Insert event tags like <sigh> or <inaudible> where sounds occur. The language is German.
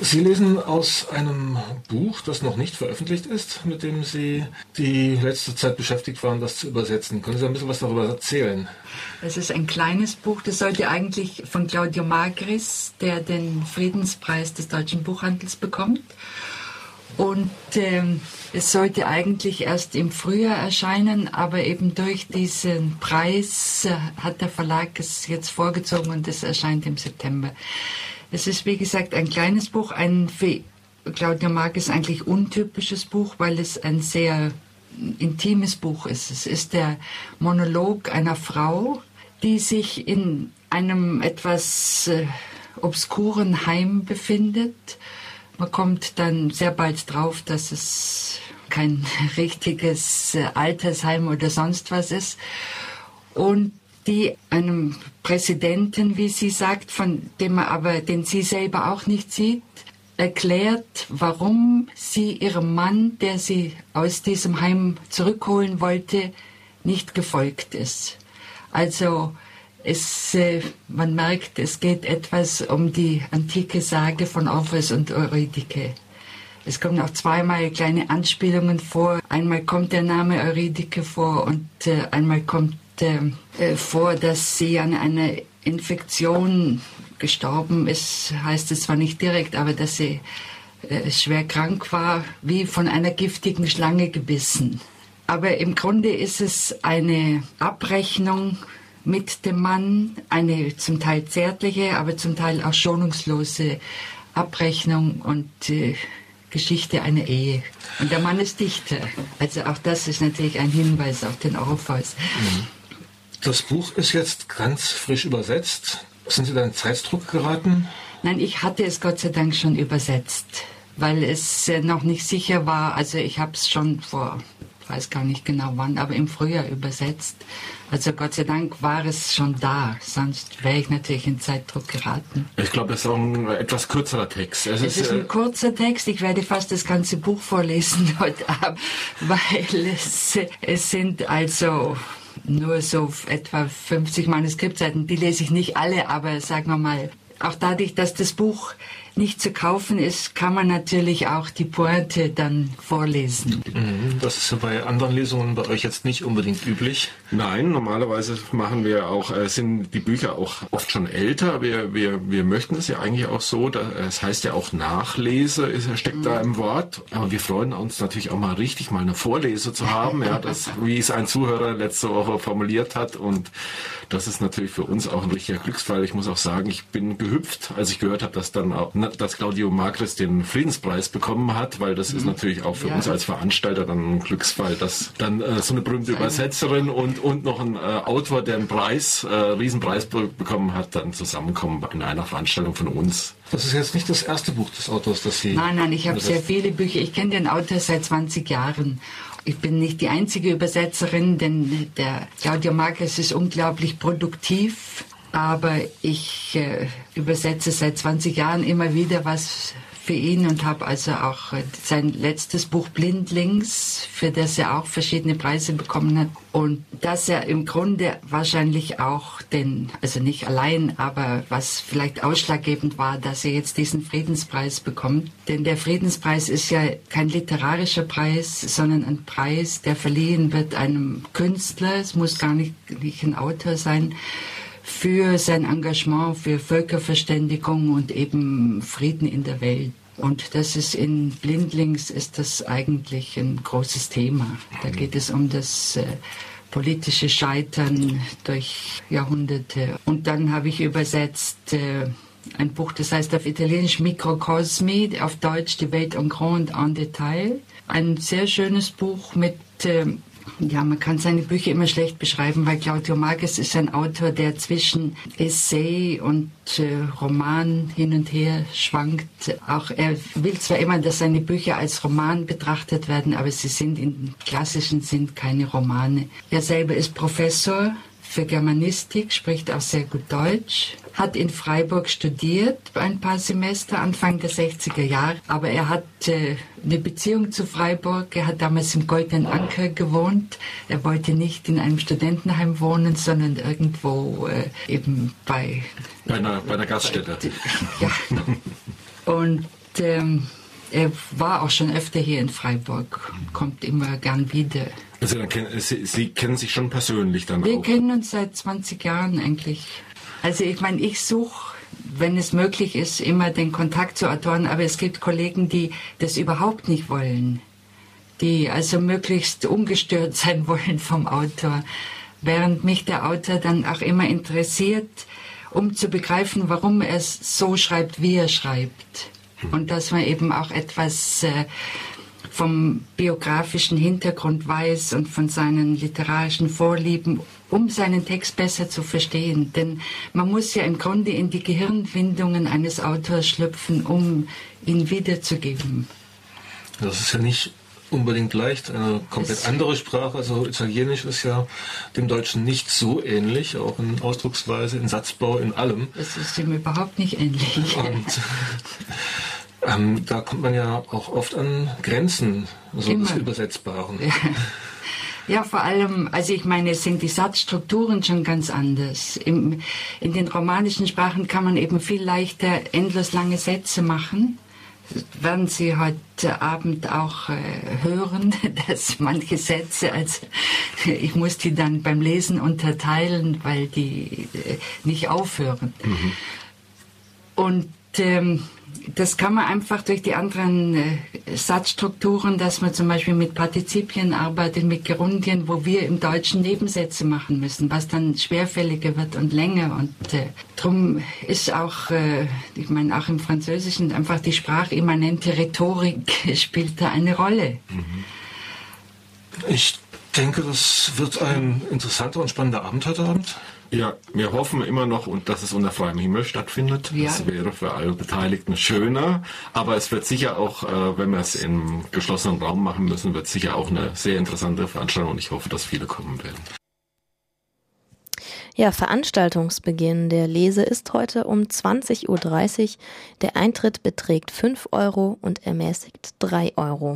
Sie lesen aus einem Buch, das noch nicht veröffentlicht ist, mit dem Sie die letzte Zeit beschäftigt waren, das zu übersetzen. Können Sie ein bisschen was darüber erzählen? Es ist ein kleines Buch, das sollte eigentlich von Claudio Magris, der den Friedenspreis des deutschen Buchhandels bekommt. Und ähm, es sollte eigentlich erst im Frühjahr erscheinen, aber eben durch diesen Preis äh, hat der Verlag es jetzt vorgezogen und es erscheint im September. Es ist, wie gesagt, ein kleines Buch, ein für Claudia Marques eigentlich untypisches Buch, weil es ein sehr intimes Buch ist. Es ist der Monolog einer Frau, die sich in einem etwas äh, obskuren Heim befindet. Man kommt dann sehr bald drauf, dass es kein <laughs> richtiges äh, Altersheim oder sonst was ist. Und die einem Präsidenten, wie sie sagt, von dem er aber, den sie selber auch nicht sieht, erklärt, warum sie ihrem Mann, der sie aus diesem Heim zurückholen wollte, nicht gefolgt ist. Also es, äh, man merkt, es geht etwas um die antike Sage von Orpheus und Eurydike. Es kommen auch zweimal kleine Anspielungen vor. Einmal kommt der Name Eurydike vor und äh, einmal kommt äh, vor, dass sie an einer Infektion gestorben ist, heißt es zwar nicht direkt, aber dass sie äh, schwer krank war, wie von einer giftigen Schlange gebissen. Aber im Grunde ist es eine Abrechnung mit dem Mann, eine zum Teil zärtliche, aber zum Teil auch schonungslose Abrechnung und äh, Geschichte einer Ehe. Und der Mann ist Dichter. Also auch das ist natürlich ein Hinweis auf den Orpheus. Mhm. Das Buch ist jetzt ganz frisch übersetzt. Sind Sie da in Zeitdruck geraten? Nein, ich hatte es Gott sei Dank schon übersetzt, weil es noch nicht sicher war. Also ich habe es schon vor, weiß gar nicht genau wann, aber im Frühjahr übersetzt. Also Gott sei Dank war es schon da, sonst wäre ich natürlich in Zeitdruck geraten. Ich glaube, es ist auch ein etwas kürzerer Text. Es, es ist, ist, ein äh, kurzer Text. Ich werde fast das ganze Buch vorlesen <laughs> heute Abend, weil es, es sind also nur so etwa 50 Manuskriptseiten. Die lese ich nicht alle, aber sagen wir mal, auch dadurch, dass das Buch nicht zu kaufen ist, kann man natürlich auch die Pointe dann vorlesen. Mhm, das ist ja bei anderen Lesungen bei euch jetzt nicht unbedingt üblich. Nein, normalerweise machen wir auch, äh, sind die Bücher auch oft schon älter. Wir, wir, wir möchten es ja eigentlich auch so, es heißt ja auch Nachlese, ist, steckt mhm. da im Wort. Aber wir freuen uns natürlich auch mal richtig mal eine Vorlese zu haben, ja, das, wie es ein Zuhörer letzte Woche formuliert hat. Und das ist natürlich für uns auch ein richtiger Glücksfall. Ich muss auch sagen, ich bin gehüpft, als ich gehört habe, dass dann auch, dass Claudio Magris den Friedenspreis bekommen hat, weil das ist mhm. natürlich auch für ja. uns als Veranstalter dann ein Glücksfall, dass dann äh, so eine berühmte Übersetzerin und, und noch ein äh, Autor, der einen Preis, äh, Riesenpreis be bekommen hat, dann zusammenkommen in einer Veranstaltung von uns. Das ist jetzt nicht das erste Buch des Autors, das Sie. Nein, nein, ich habe sehr viele Bücher. Ich kenne den Autor seit 20 Jahren ich bin nicht die einzige Übersetzerin, denn der Claudio Marquez ist unglaublich produktiv. Aber ich äh, übersetze seit 20 Jahren immer wieder was für ihn und habe also auch äh, sein letztes Buch Blindlings, für das er auch verschiedene Preise bekommen hat. Und dass er im Grunde wahrscheinlich auch den, also nicht allein, aber was vielleicht ausschlaggebend war, dass er jetzt diesen Friedenspreis bekommt. Denn der Friedenspreis ist ja kein literarischer Preis, sondern ein Preis, der verliehen wird einem Künstler. Es muss gar nicht, nicht ein Autor sein für sein Engagement für Völkerverständigung und eben Frieden in der Welt. Und das ist in Blindlings ist das eigentlich ein großes Thema. Da geht es um das äh, politische Scheitern durch Jahrhunderte. Und dann habe ich übersetzt äh, ein Buch, das heißt auf Italienisch Mikrokosmi, auf Deutsch Die Welt en grand en Detail. Ein sehr schönes Buch mit äh, ja, man kann seine Bücher immer schlecht beschreiben, weil Claudio Marques ist ein Autor, der zwischen Essay und äh, Roman hin und her schwankt. Auch er will zwar immer, dass seine Bücher als Roman betrachtet werden, aber sie sind im klassischen Sinn keine Romane. Er selber ist Professor für Germanistik, spricht auch sehr gut Deutsch, hat in Freiburg studiert ein paar Semester Anfang der 60er Jahre, aber er hat äh, eine Beziehung zu Freiburg. Er hat damals im Goldenen Anker gewohnt. Er wollte nicht in einem Studentenheim wohnen, sondern irgendwo äh, eben bei bei einer, bei einer Gaststätte. <laughs> ja. Und ähm, er war auch schon öfter hier in Freiburg, kommt immer gern wieder. Also Sie, Sie, kennen sich schon persönlich dann Wir auch? kennen uns seit 20 Jahren eigentlich. Also ich meine, ich suche, wenn es möglich ist, immer den Kontakt zu Autoren, aber es gibt Kollegen, die das überhaupt nicht wollen, die also möglichst ungestört <laughs> sein wollen vom Autor, während mich der Autor dann auch immer interessiert, um zu begreifen, warum er es so schreibt, wie er schreibt. Und dass man eben auch etwas äh, vom biografischen Hintergrund weiß und von seinen literarischen Vorlieben, um seinen Text besser zu verstehen. Denn man muss ja im Grunde in die Gehirnwindungen eines Autors schlüpfen, um ihn wiederzugeben. Das ist ja nicht unbedingt leicht, eine komplett Es- andere Sprache. Also Italienisch ist ja dem Deutschen nicht so ähnlich, auch in Ausdrucksweise, in Satzbau, in allem. Das ist ihm überhaupt nicht ähnlich. Und <laughs> <laughs> ähm, da kommt man ja auch oft an Grenzen so des Immer. Übersetzbaren. Ja, vor allem, also ich meine, es sind die Satzstrukturen schon ganz anders. Im, in den romanischen Sprachen kann man eben viel leichter endlos lange Sätze machen. Das werden Sie heute Abend auch äh, hören, <laughs> dass manche Sätze, also ich muss die dann beim Lesen unterteilen, weil die äh, nicht aufhören. Und ähm, das kann man einfach durch die anderen äh, Satzstrukturen, dass man zum Beispiel mit Partizipien arbeitet, mit Gerundien, wo wir im Deutschen Nebensätze machen müssen, was dann schwerfälliger wird und länger. Und äh, drum ist auch, äh, ich meine, auch im Französischen einfach die sprachimmanente Rhetorik <laughs> spielt da eine Rolle. Ich denke, das wird ein interessanter und spannender Abend heute Abend. Ja, wir hoffen immer noch, und dass es unter freiem Himmel stattfindet. Ja. Das wäre für alle Beteiligten schöner. Aber es wird sicher auch, äh, wenn wir es im geschlossenen Raum machen müssen, wird sicher auch eine sehr interessante Veranstaltung und ich hoffe, dass viele kommen werden. Ja, Veranstaltungsbeginn der Lese ist heute um 20.30 Uhr. Der Eintritt beträgt 5 Euro und ermäßigt 3 Euro.